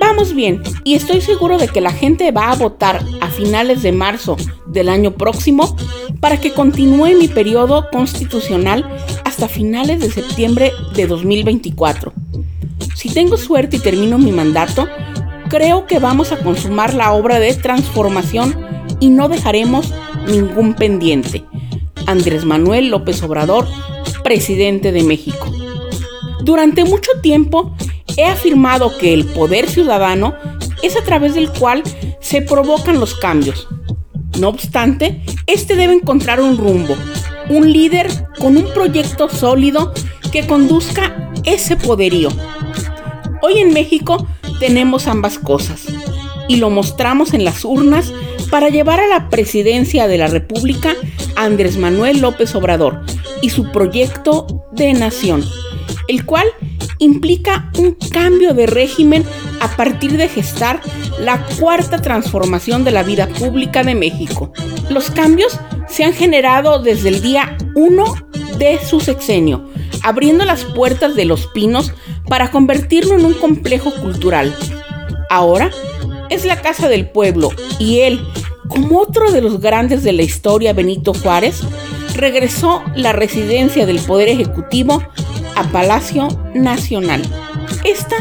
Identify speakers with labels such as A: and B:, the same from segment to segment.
A: Vamos bien, y estoy seguro de que la gente va a votar a finales de marzo del año próximo para que continúe mi periodo constitucional hasta finales de septiembre de 2024. Si tengo suerte y termino mi mandato, creo que vamos a consumar la obra de transformación y no dejaremos ningún pendiente. Andrés Manuel López Obrador, presidente de México. Durante mucho tiempo he afirmado que el poder ciudadano es a través del cual se provocan los cambios. No obstante, este debe encontrar un rumbo, un líder con un proyecto sólido que conduzca ese poderío. Hoy en México tenemos ambas cosas y lo mostramos en las urnas para llevar a la presidencia de la República a Andrés Manuel López Obrador y su proyecto de nación, el cual implica un cambio de régimen a partir de gestar la cuarta transformación de la vida pública de México. Los cambios se han generado desde el día 1 de su sexenio, abriendo las puertas de Los Pinos para convertirlo en un complejo cultural. Ahora es la Casa del Pueblo y él, como otro de los grandes de la historia, Benito Juárez, regresó la residencia del Poder Ejecutivo a Palacio Nacional. Esta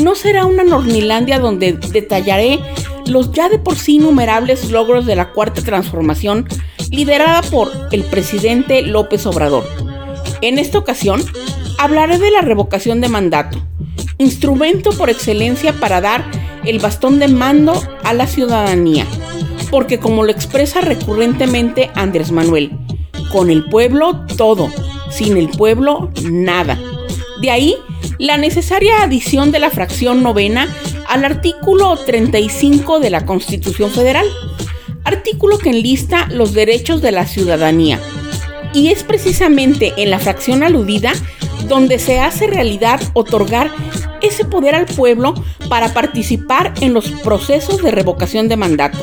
A: no será una Nornilandia donde detallaré los ya de por sí innumerables logros de la Cuarta Transformación liderada por el presidente López Obrador. En esta ocasión hablaré de la revocación de mandato, instrumento por excelencia para dar el bastón de mando a la ciudadanía, porque como lo expresa recurrentemente Andrés Manuel, con el pueblo todo, sin el pueblo nada. De ahí la necesaria adición de la fracción novena al artículo 35 de la Constitución Federal, artículo que enlista los derechos de la ciudadanía. Y es precisamente en la fracción aludida donde se hace realidad otorgar ese poder al pueblo para participar en los procesos de revocación de mandato.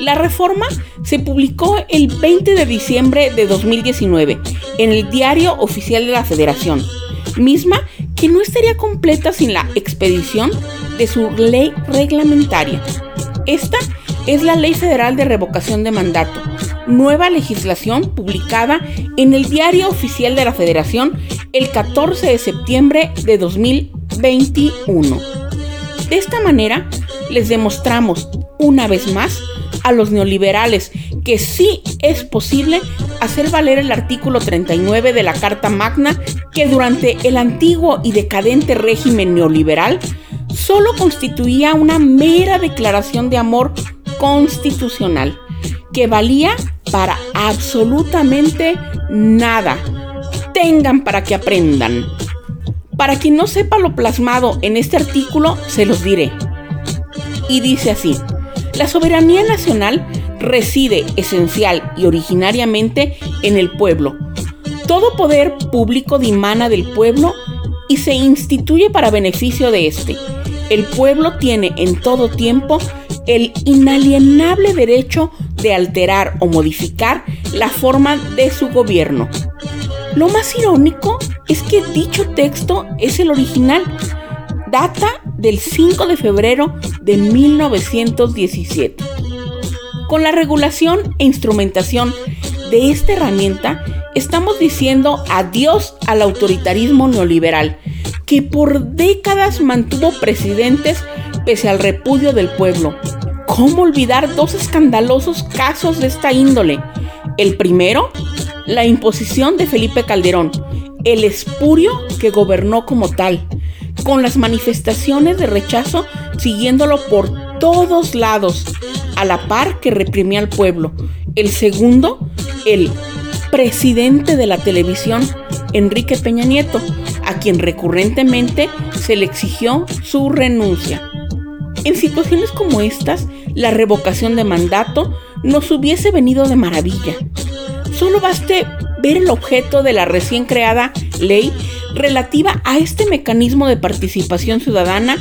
A: La reforma se publicó el 20 de diciembre de 2019 en el Diario Oficial de la Federación, misma que no estaría completa sin la expedición de su ley reglamentaria. Esta es la Ley Federal de Revocación de Mandato, nueva legislación publicada en el Diario Oficial de la Federación el 14 de septiembre de 2021. De esta manera, les demostramos una vez más a los neoliberales que sí es posible hacer valer el artículo 39 de la Carta Magna que durante el antiguo y decadente régimen neoliberal solo constituía una mera declaración de amor constitucional que valía para absolutamente nada. Tengan para que aprendan. Para quien no sepa lo plasmado en este artículo, se los diré. Y dice así, la soberanía nacional reside esencial y originariamente en el pueblo. Todo poder público dimana del pueblo y se instituye para beneficio de éste. El pueblo tiene en todo tiempo el inalienable derecho de alterar o modificar la forma de su gobierno. Lo más irónico es que dicho texto es el original. Data del 5 de febrero de 1917. Con la regulación e instrumentación de esta herramienta, estamos diciendo adiós al autoritarismo neoliberal, que por décadas mantuvo presidentes pese al repudio del pueblo. ¿Cómo olvidar dos escandalosos casos de esta índole? El primero, la imposición de Felipe Calderón, el espurio que gobernó como tal, con las manifestaciones de rechazo siguiéndolo por todos lados, a la par que reprimía al pueblo. El segundo, el presidente de la televisión, Enrique Peña Nieto, a quien recurrentemente se le exigió su renuncia. En situaciones como estas, la revocación de mandato nos hubiese venido de maravilla. Solo baste ver el objeto de la recién creada ley relativa a este mecanismo de participación ciudadana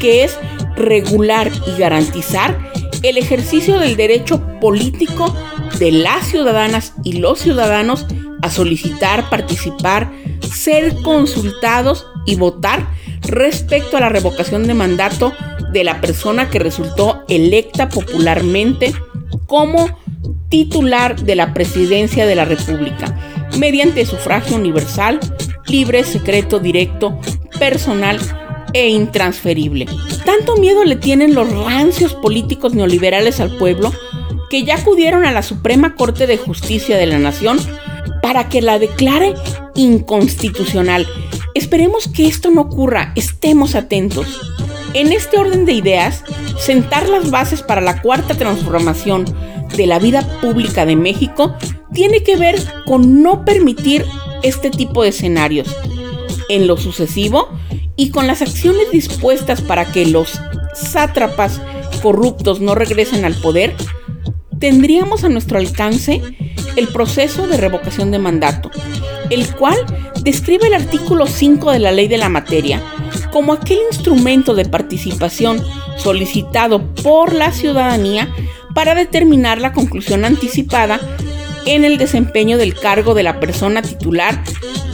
A: que es regular y garantizar el ejercicio del derecho político de las ciudadanas y los ciudadanos a solicitar, participar, ser consultados y votar respecto a la revocación de mandato de la persona que resultó electa popularmente como titular de la presidencia de la República, mediante sufragio universal, libre, secreto, directo, personal e intransferible. Tanto miedo le tienen los rancios políticos neoliberales al pueblo que ya acudieron a la Suprema Corte de Justicia de la Nación para que la declare inconstitucional. Esperemos que esto no ocurra, estemos atentos. En este orden de ideas, sentar las bases para la cuarta transformación de la vida pública de México tiene que ver con no permitir este tipo de escenarios. En lo sucesivo, y con las acciones dispuestas para que los sátrapas corruptos no regresen al poder, tendríamos a nuestro alcance el proceso de revocación de mandato, el cual describe el artículo 5 de la ley de la materia como aquel instrumento de participación solicitado por la ciudadanía para determinar la conclusión anticipada en el desempeño del cargo de la persona titular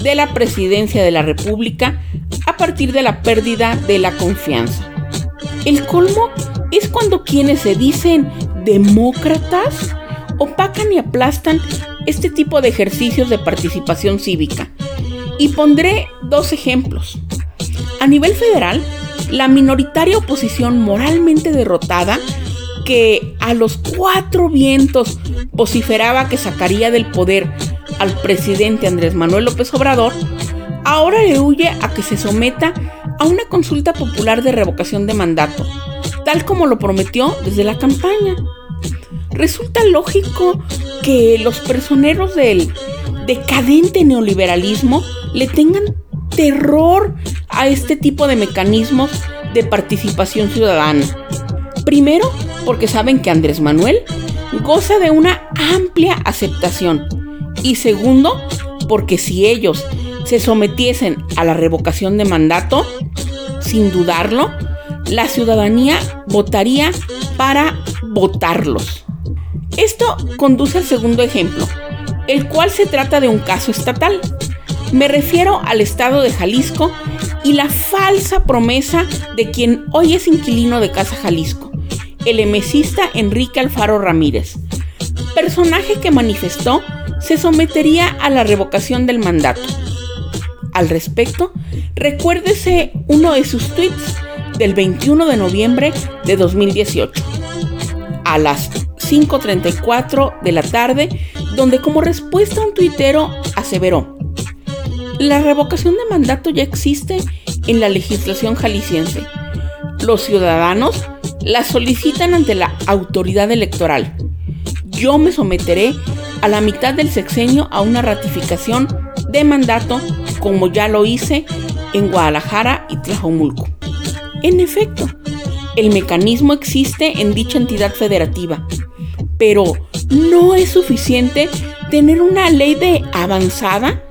A: de la presidencia de la República a partir de la pérdida de la confianza. El colmo es cuando quienes se dicen demócratas opacan y aplastan este tipo de ejercicios de participación cívica. Y pondré dos ejemplos. A nivel federal, la minoritaria oposición moralmente derrotada que a los cuatro vientos vociferaba que sacaría del poder al presidente Andrés Manuel López Obrador, ahora le huye a que se someta a una consulta popular de revocación de mandato, tal como lo prometió desde la campaña. Resulta lógico que los personeros del decadente neoliberalismo le tengan terror a este tipo de mecanismos de participación ciudadana. Primero, porque saben que Andrés Manuel goza de una amplia aceptación. Y segundo, porque si ellos se sometiesen a la revocación de mandato, sin dudarlo, la ciudadanía votaría para votarlos. Esto conduce al segundo ejemplo, el cual se trata de un caso estatal. Me refiero al estado de Jalisco y la falsa promesa de quien hoy es inquilino de Casa Jalisco, el emesista Enrique Alfaro Ramírez, personaje que manifestó se sometería a la revocación del mandato al respecto, recuérdese uno de sus tweets del 21 de noviembre de 2018 a las 5.34 de la tarde, donde como respuesta un tuitero aseveró, la revocación de mandato ya existe en la legislación jalisciense. Los ciudadanos la solicitan ante la autoridad electoral. Yo me someteré a la mitad del sexenio a una ratificación de mandato como ya lo hice en Guadalajara y Tlajomulco. En efecto, el mecanismo existe en dicha entidad federativa, pero no es suficiente tener una ley de avanzada.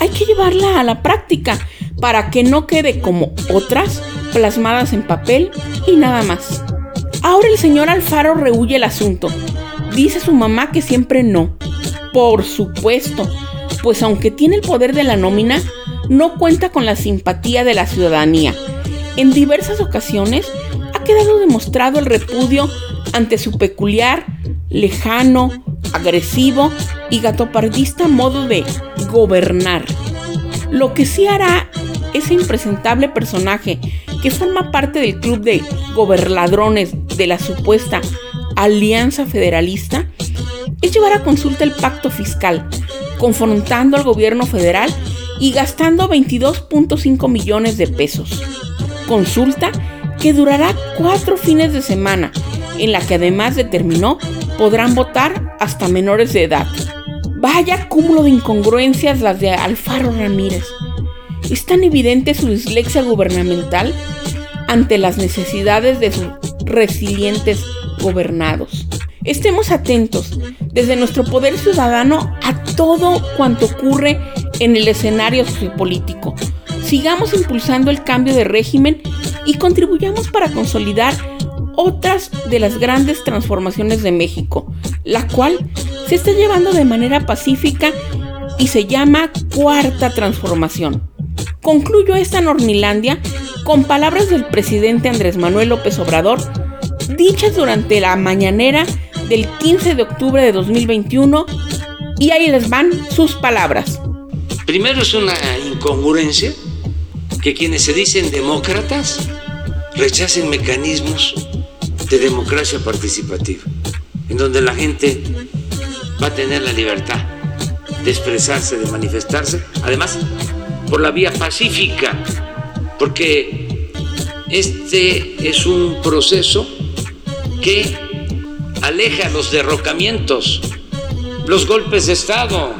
A: Hay que llevarla a la práctica para que no quede como otras plasmadas en papel y nada más. Ahora el señor Alfaro rehuye el asunto. Dice su mamá que siempre no. Por supuesto, pues aunque tiene el poder de la nómina, no cuenta con la simpatía de la ciudadanía. En diversas ocasiones ha quedado demostrado el repudio ante su peculiar, lejano, agresivo y gatopardista modo de gobernar. Lo que sí hará ese impresentable personaje que forma parte del club de goberladrones de la supuesta Alianza Federalista es llevar a consulta el pacto fiscal confrontando al gobierno federal y gastando 22.5 millones de pesos. Consulta que durará cuatro fines de semana, en la que además determinó podrán votar hasta menores de edad. Vaya cúmulo de incongruencias las de Alfaro Ramírez. Es tan evidente su dislexia gubernamental ante las necesidades de su resilientes gobernados. Estemos atentos desde nuestro poder ciudadano a todo cuanto ocurre en el escenario sociopolítico. Sigamos impulsando el cambio de régimen y contribuyamos para consolidar otras de las grandes transformaciones de México, la cual se está llevando de manera pacífica y se llama Cuarta Transformación. Concluyo esta Nornilandia con palabras del presidente Andrés Manuel López Obrador, dichas durante la mañanera del 15 de octubre de 2021, y ahí les van sus palabras.
B: Primero es una incongruencia que quienes se dicen demócratas rechacen mecanismos de democracia participativa, en donde la gente va a tener la libertad de expresarse, de manifestarse, además por la vía pacífica, porque este es un proceso que aleja los derrocamientos, los golpes de Estado,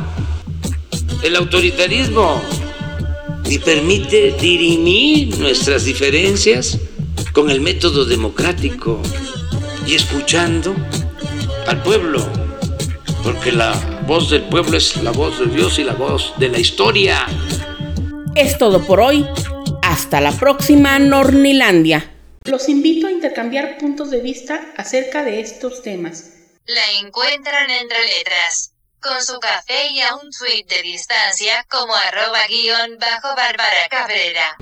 B: el autoritarismo y permite dirimir nuestras diferencias con el método democrático y escuchando al pueblo, porque la voz del pueblo es la voz de Dios y la voz de la historia.
A: Es todo por hoy. Hasta la próxima, Nornilandia. Los invito a intercambiar puntos de vista acerca de estos temas.
C: La encuentran entre letras, con su café y a un tweet de distancia como arroba guion bajo Bárbara Cabrera.